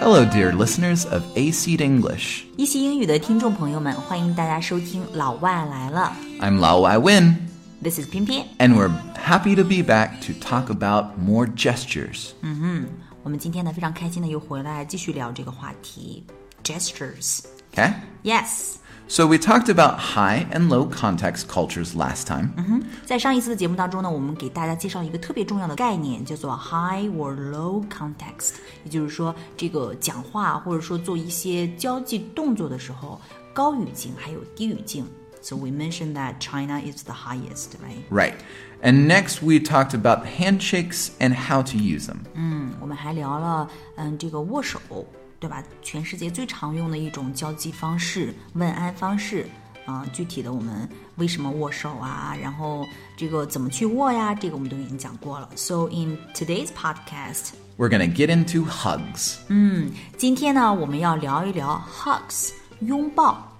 Hello, dear listeners of AC English. English。一席英语的听众朋友们，欢迎大家收听老外来了。I'm Lao Wai Win。This is 翩翩。And we're happy to be back to talk about more gestures. 嗯哼，我们今天呢非常开心的又回来继续聊这个话题，gestures. Mm-hmm. Okay. Yes. So we talked about high and low context cultures last time. 在上一次的节目当中呢，我们给大家介绍一个特别重要的概念，叫做 high or low context，也就是说，这个讲话或者说做一些交际动作的时候，高语境还有低语境。So we mentioned that China is the highest, right? Right. And next we talked about handshakes and how to use them. 我们还聊了，嗯，这个握手， 对吧？全世界最常用的一种交际方式、问安方式。啊、具体的我们为什么握手啊？然后这个怎么去握呀？这个我们都已经讲过了。So in today's podcast， We're going to get into hugs. 今天呢，我们要聊一聊 hugs，拥抱。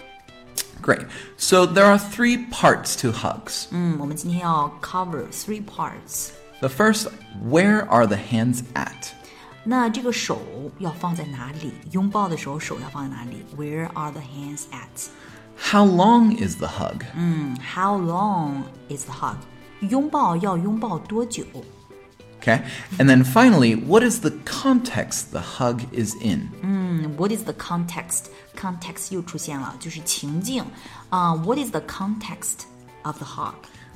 Great. So there are three parts to hugs. 嗯，我们今天要 cover three parts。 The first, where are the hands at? 那这个手要放在哪里？拥抱的时候手要放在哪里？Where are the hands at？ How long is the hug? How long is the hug？拥抱要拥抱多久？ Okay. And then finally, what is the context the hug is in? What is the context? Context 又出现了，就是情境啊、What is the context of the hug？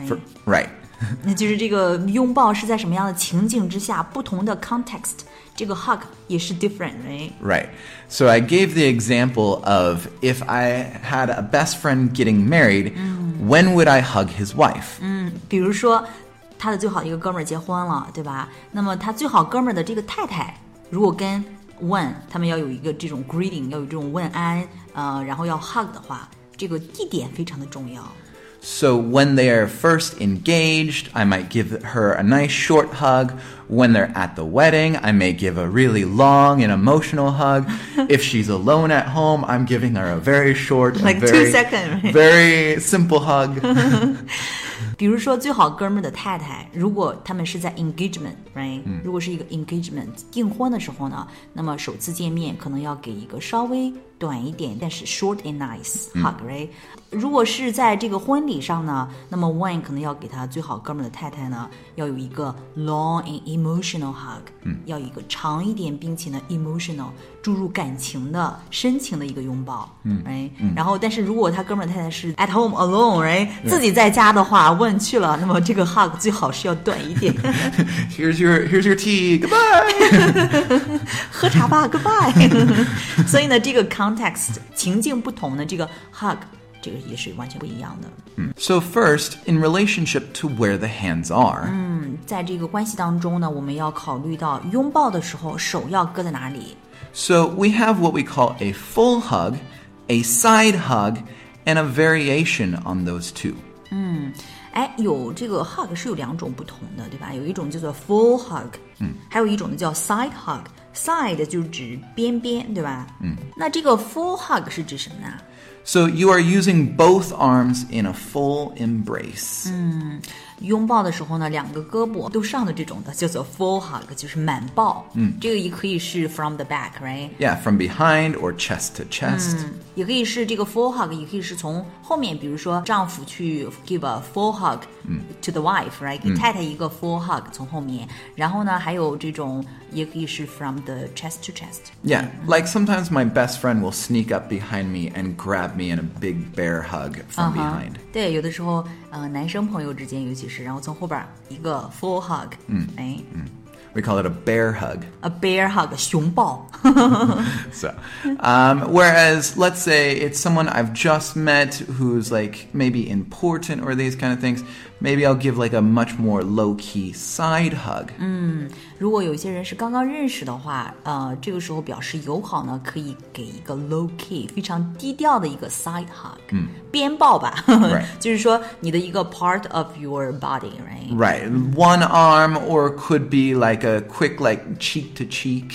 For, right. 那就是这个拥抱是在什么样的情境之下，不同的 context，这个 hug 也是 different，right？ Right. So I gave the example of if I had a best friend getting married, when would I hug his wife? 比如说，他的最好一个哥们儿结婚了，对吧？那么他最好哥们儿的这个太太，如果跟问他们要有一个这种 greeting，要有这种问安，呃，然后要 hug 的话，这个地点非常的重要。 So when they are first engaged, I might give her a nice short hug. When they're at the wedding, I may give a really long and emotional hug. if she's alone at home, I'm giving her a very short, Like two very, second, right? very simple hug. 比如说，最好哥们儿的太太，如果他们是在 engagement，right？、如果是一个 engagement 订婚的时候呢，那么首次见面可能要给一个稍微短一点，但是 short and nice hug，right？、如果是在这个婚礼上呢，那么 one 可能要给他最好哥们儿的太太呢，要有一个 long and emotional hug，要有一个长一点并且呢 emotional 注入感情的深情的一个拥抱，嗯，哎，然后但是如果他哥们儿太太是 at home alone，right，、自己在家的话，问去了，那么这个 hug 最好是要短一点， here's your here's your tea. Goodbye. 喝茶吧，goodbye。所以呢，这个 context 情境不同的这个 hug，这个也是完全不一样的。 so first, in relationship to where the hands are, 在这个关系当中呢，我们要考虑到拥抱的时候手要搁在哪里。 so we have what we call a full hug, a side hug, and a variation on those two. 哎，有这个 hug 是有两种不同的，对吧？有一种叫做 full hug，嗯，还有一种呢叫 side hug。side 就是指边边，对吧？嗯，那这个 full hug 是指什么呢？So you are using both arms in a full embrace. 拥抱的时候呢，两个胳膊都上的这种的叫做 full hug，就是满抱。嗯，这个也可以是 from the back，right？ Yeah, from behind or chest to chest. 也可以是这个 full hug，也可以是从后面，比如说丈夫去 give a full hug to the wife，right？、给太太一个 full hug 从后面，然后呢，还有这种也可以是 from the chest to chest。 Yeah, like sometimes my best friend will sneak up behind me and grab me in a big bear hug from behind. 对，有的时候，呃，男生朋友之间，尤其是，然后从后边儿一个 full hug，嗯，哎， We call it a bear hug. a bear hug 熊抱， So, um, whereas let's say it's someone I've just met who's like maybe important or these kind of things, maybe I'll give like a much more low key side hug. 如果有一些人是刚刚认识的话，呃，这个时候表示友好呢，可以给一个 low key 非常低调的一个 side hug，嗯，边抱吧 Right 就是说你的一个 part of your body，right？ Right. One arm or could be like a quick like cheek to cheek.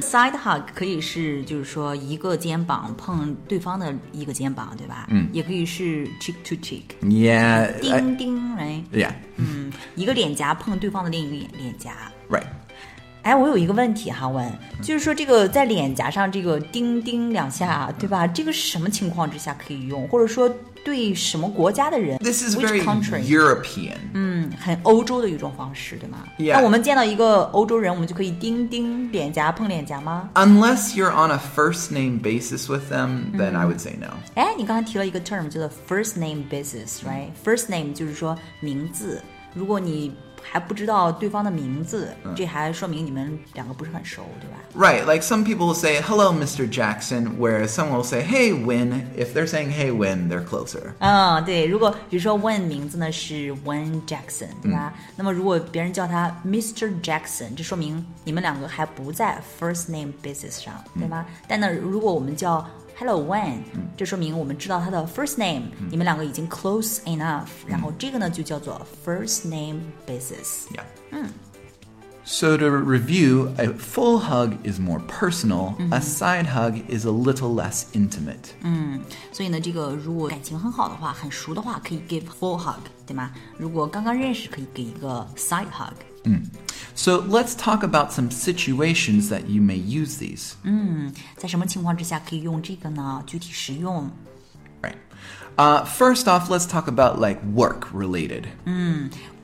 side hug 可以是就是说一个肩膀碰对方的一个肩膀，对吧？嗯，也可以是 cheek to cheek， Yeah. I- 叮叮 ，right？yeah. 一个脸颊碰对方的另一个脸脸颊。Right. 哎，我有一个问题哈，问，就是说这个在脸颊上这个叮叮两下，对吧？这个是什么情况之下可以用，或者说对什么国家的人 This is，which very country？European. 嗯，很欧洲的一种方式，对吗那我们见到一个欧洲人，我们就可以叮叮脸颊碰脸颊吗？Unless you're on a first name basis with them, then I would say no. 哎，你刚才提了一个 term 叫做 first name basis，right？first name 就是说名字，如果你还不知道对方的名字，这还说明你们两个不是很熟，对吧？Right, like some people will say, hello, Mr. Jackson, whereas someone will say, hey, Win. If they're saying, hey, Win, they're closer. 嗯，对，如果比如说 Win 名字呢是 Wen Jackson，对吧？那么如果别人叫他 Mr. Jackson，这说明你们两个还不在 first name basis 上，对吗？但呢，如果我们叫 Hello Wen，这说明我们知道他的 first name，、你们两个已经 close enough，、然后这个呢就叫做 first name basis。 Yeah. So to review, a full hug is more personal, a side hug is a little less intimate. 所以呢，这个如果感情很好的话，很熟的话，可以 give full hug，对吗？如果刚刚认识，可以给一个 side hug。 So let's talk about some situations that you may use these. 在什么情况之下可以用这个呢？具体实用。 Right. Uh, first off, let's talk about like work related.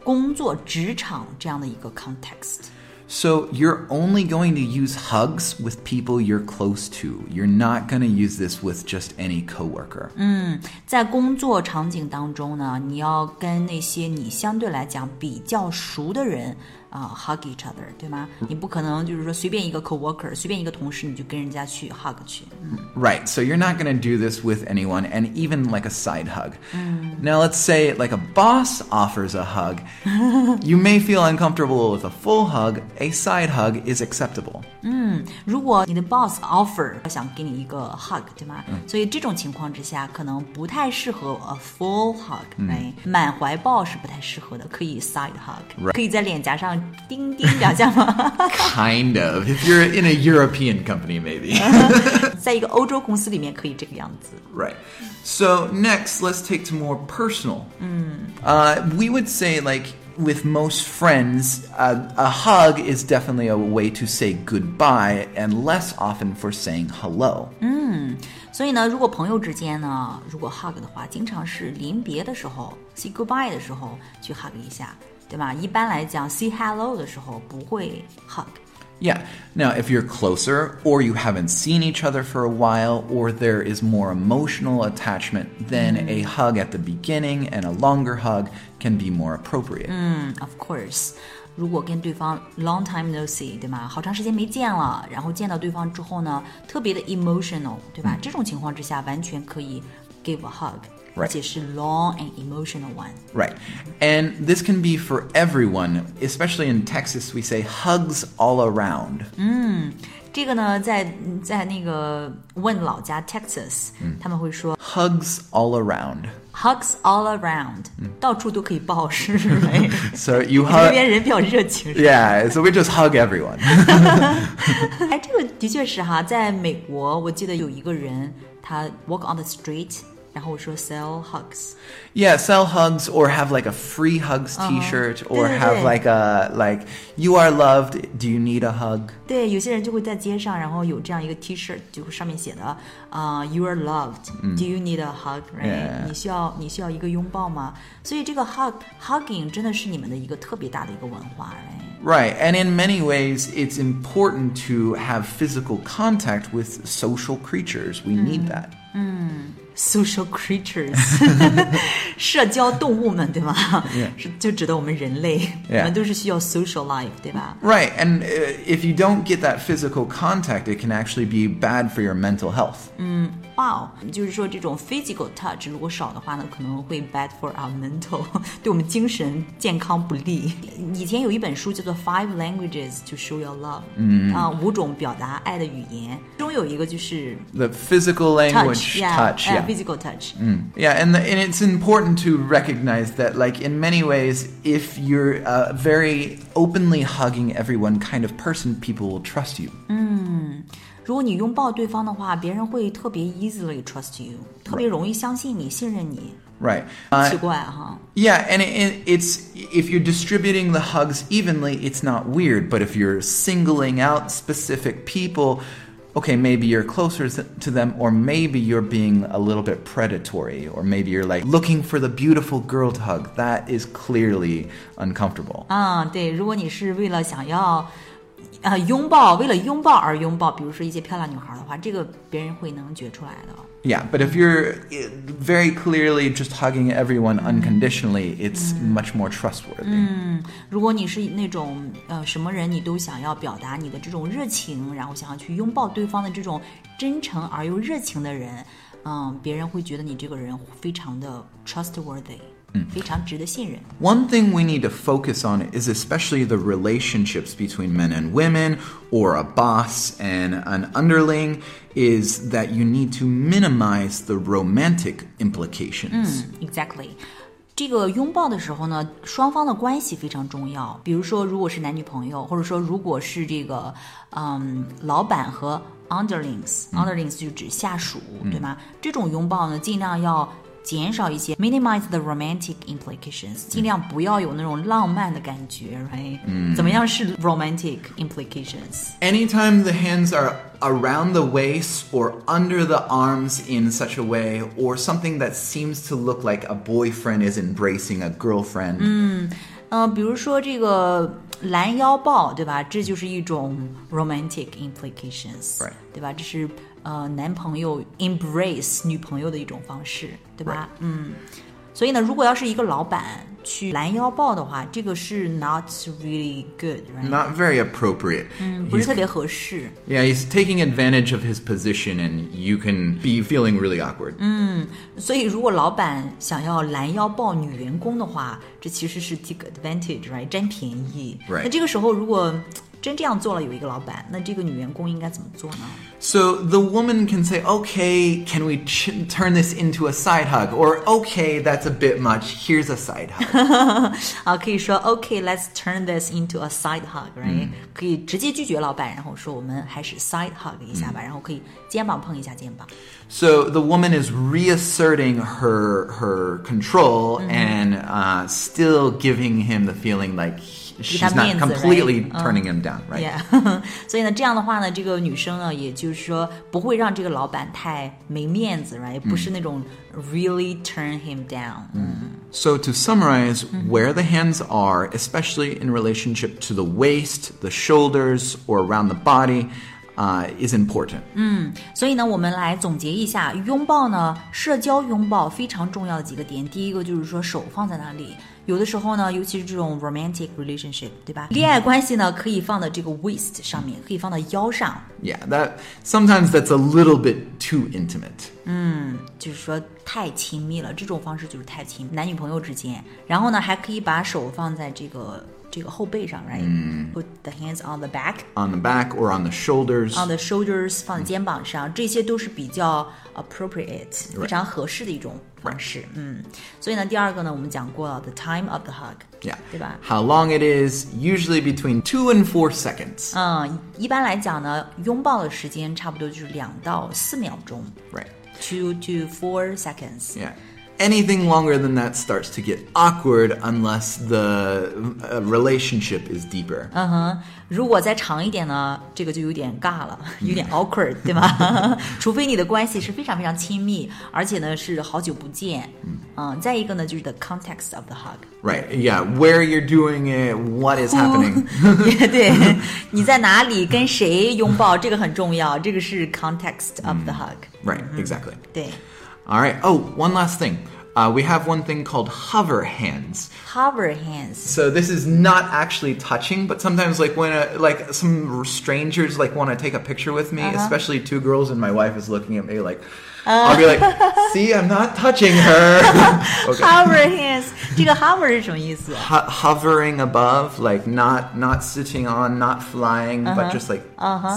工作职场这样的一个 context。 So you're only going to use hugs with people you're close to. You're not going to use this with just any coworker. 在工作场景当中呢，你要跟那些你相对来讲比较熟的人 啊、hug each other，对吗？你不可能就是说随便一个 coworker，随便一个同事你就跟人家去 hug 去。 Right. So you're not going to do this with anyone and even like a side hug. Now let's say like a boss offers a hug. you may feel uncomfortable with a full hug. A side hug is acceptable. 如果你的 boss offer 想给你一个 hug，对吗？所以这种情况之下，可能不太适合 a full hug，哎、满怀抱是不太适合的，可以 side hug，、 Right 可以在脸颊上 叮叮两下吗？ Kind of. If you're in a European company, maybe. 在一个欧洲公司里面可以这个样子。 Right. So next, let's take to more personal. Uh, we would say, like, with most friends, uh, a hug is definitely a way to say goodbye and less often for saying hello. 所以呢，如果朋友之间呢，如果 hug 的话，经常是临别的时候，say goodbye 的时候去 hug 一下， 对吧？一般来讲，say hello 的时候不会 hug。 Yeah. Now, if you're closer, or you haven't seen each other for a while, or there is more emotional attachment, then a hug at the beginning and a longer hug can be more appropriate. Of course，如果跟对方 long time no see，对吗？好长时间没见了，然后见到对方之后呢，特别的 emotional，对吧？这种情况之下，完全可以 give a hug，、 Right 而且是 long and emotional one。 Right. And this can be for everyone, especially in Texas, we say hugs all around. 这个呢，在在那个问老家 Texas，、他们会说 Hugs all around. hugs all around，、到处都可以抱，是没？ So you 这 hug. 边人比较热情。是吧 Yeah, so we just hug everyone. 哎，这个的确是哈，在美国，我记得有一个人，他 walk on the street， 然后我说 sell hugs。 yeah, sell hugs or have like a free hugs T-shirt or have 对，对，对。 like a like you are loved. Do you need a hug? 对，有些人就会在街上，然后有这样一个 T 恤，就上面写的啊、y o u are loved、Do you need a hug？、Right？、 Yeah. 你需要你需要一个拥抱吗？所以这个 hug hugging 真的是你们的一个特别大的一个文化，Right？ Right. And in many ways, it's important to have physical contact with social creatures. We need that. Social creatures，社交动物们，对吗是就指的我们人类 Yeah. 我们都是需要 social life，对吧？ Right, and uh, if you don't get that physical contact, it can actually be bad for your mental health. 哇 哦，就是说这种 physical touch 如果少的话呢，可能会 bad for our mental，对我们精神健康不利。以前有一本书叫做《Five Languages to Show Your Love》，嗯啊，五种表达爱的语言，其中有一个就是 The physical language, touch，yeah， touch, 呃 yeah. physical touch。 Yeah, and, the, and it's important to recognize that, like, in many ways, if you're a very openly hugging everyone kind of person, people will trust you. 如果你拥抱对方的话，别人会特别 easily trust you，特别容易相信你、信任你。 Right. Uh, 奇怪哈。 Yeah, and it, it, it's if you're distributing the hugs evenly, it's not weird. But if you're singling out specific people, okay, maybe you're closer th- to them, or maybe you're being a little bit predatory, or maybe you're like looking for the beautiful girl to hug. That is clearly uncomfortable. 啊，对，如果你是为了想要， 呃，拥抱，为了拥抱而拥抱，比如说一些漂亮女孩的话，这个别人会能觉出来的。Yeah, but if you're uh, very clearly just hugging everyone unconditionally, it's much more trustworthy. 嗯如果你是那种呃什么人你都想要表达你的这种热情，然后想要去拥抱对方的这种真诚而又热情的人，嗯，别人会觉得你这个人非常的 trustworthy，嗯，非常值得信任。 One thing we need to focus on is especially the relationships between men and women, or a boss and an underling, is that you need to minimize the romantic implications. Exactly。这个拥抱的时候呢，双方的关系非常重要。比如说，如果是男女朋友，或者说如果是这个嗯老板和 underlings，underlings、就指下属，对吗？这种拥抱呢，尽量要 减少一些 minimize the romantic implications，尽量不要有那种浪漫的感觉，right？嗯，怎么样是 romantic implications？ Anytime the hands are around the waist or under the arms in such a way, or something that seems to look like a boyfriend is embracing a girlfriend, 嗯、比如说这个拦腰抱，对吧？这就是一种 romantic implications，、 Right. 对吧？这是 呃男朋友 embrace 女朋友的一种方式，对吧.嗯，所以呢，如果要是一个老板去拦腰抱的话，这个是 not really good，right？、not very appropriate. 嗯不是特别合适。Yeah, he's taking advantage of his position, and you can be feeling really awkward. 嗯所以，如果老板想要拦腰抱女员工的话，这其实是 take advantage，right？占便宜。Right. 那这个时候，如果真这样做了，有一个老板，那这个女员工应该怎么做呢？ So the woman can say, okay, can we ch- turn this into a side hug? Or, okay, that's a bit much, here's a side hug. 啊，可以说 OK，let's、turn this into a side hug，right？、可以直接拒绝老板，然后说我们还是 side hug 一下吧，然后可以肩膀碰一下肩膀。 so the woman is reasserting her her control and uh, still giving him the feeling like he- she's not 面子, completely right? turning him down, right? Yeah，所以呢，这样的话呢，这个女生呢，也就是说不会让这个老板太没面子，right？、不是那种 really turn him down。嗯 So to summarize, where the hands are, especially in relationship to the waist, the shoulders, or around the body, Uh, is important. 嗯所以呢，我们来总结一下，拥抱呢，社交拥抱非常重要的几个点。第一个就是说手放在哪里，有的时候呢，尤其是这种 romantic relationship，对吧？恋爱关系呢，可以放到这个 waist 上面，可以放到腰上，Yeah, that sometimes that's a little bit too intimate. 嗯就是说太亲密了，这种方式就是太亲，男女朋友之间。然后呢，还可以把手放在这个这个后背上，right？Put the hands on the back。 On the back or on the shoulders. on the shoulders 放在肩膀上，这些都是比较 appropriate 非常合适的一种方式。嗯，所以呢，第二个呢，我们讲过了 the time of the hug， Yeah. 对吧？ How long it is, usually between two and four seconds. 嗯，一般来讲呢，拥抱的时间差不多就是两到四秒钟 Right. ，two to four seconds。 Yeah. Anything longer than that starts to get awkward unless the uh, relationship is deeper. 嗯哼，如果再长一点呢，这个就有点尬了，有点 awkward，对吗？除非你的关系是非常非常亲密，而且呢是好久不见。嗯，再一个呢就是 the context of the hug。 Right. Yeah. Where you're doing it, what is happening. 也对，你在哪里跟谁拥抱，这个很重要，这个是 context of the hug。 right. Exactly. 对 All right. Oh, one last thing. Uh, we have one thing called hover hands.，hover hands。So this is not actually touching, but sometimes like when a, like some strangers like want to take a picture with me, uh-huh. especially two girls, and my wife is looking at me like, uh. I'll be like, "See, I'm not touching her." okay. Hover hands 这个 hover 是什么意思？ Ho- hovering above, like not not sitting on, not flying, but just like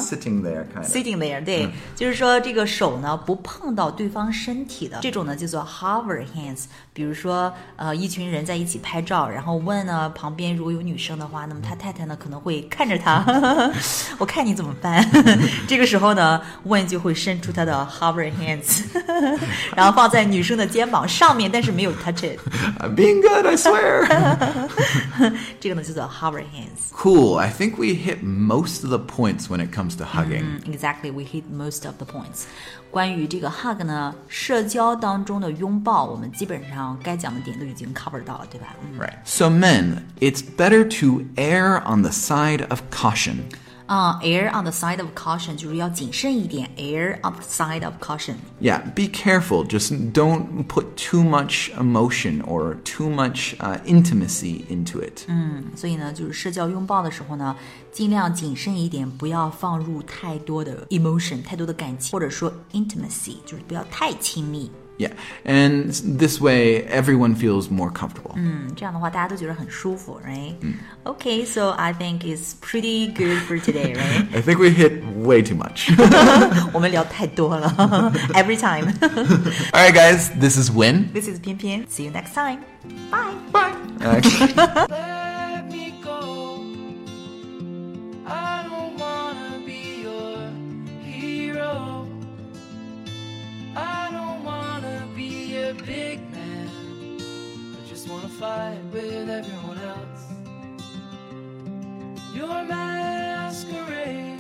sitting there, kind of. Sitting there，对，就是说这个手呢不碰到对方身体的这种呢叫做 hover hands。 比如说，呃，一群人在一起拍照，然后问呢旁边如果有女生的话，那么他太太呢可能会看着他，我看你怎么办。这个时候呢，问就会伸出他的 hover hands，然后放在女生的肩膀上面，但是没有 touch it。I'm being good, I swear. 这个呢叫做 hover hands。cool. I think we hit most of the points when it comes to hugging. Exactly, we hit most of the points. 关于这个 hug 呢，社交当中的拥抱，我们基本上 该讲的点都已经 cover 到了，对吧？嗯 Right. So men, it's better to err on the side of caution. 啊、a i r on the side of caution 就是要谨慎一点，err on the side of caution。 Yeah, be careful. Just don't put too much emotion or too much uh, intimacy into it. 所以呢，就是社交拥抱的时候呢，尽量谨慎一点，不要放入太多的 emotion，太多的感情，或者说 intimacy，就是不要太亲密。 Yeah, and this way everyone feels more comfortable. 嗯，这样的话大家都觉得很舒服，right？Okay, so I think it's pretty good for today, right？ I think we hit way too much. 我们聊太多了，every time。 All right, guys, this is Win. This is 偏偏，see you next time. Bye. Bye. Actually, Everyone else. Your masquerade.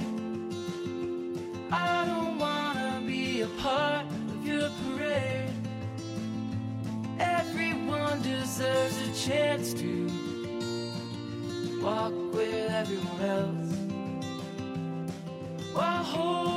I don't wanna be a part of your parade. Everyone deserves a chance to walk with everyone else while holding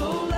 soul.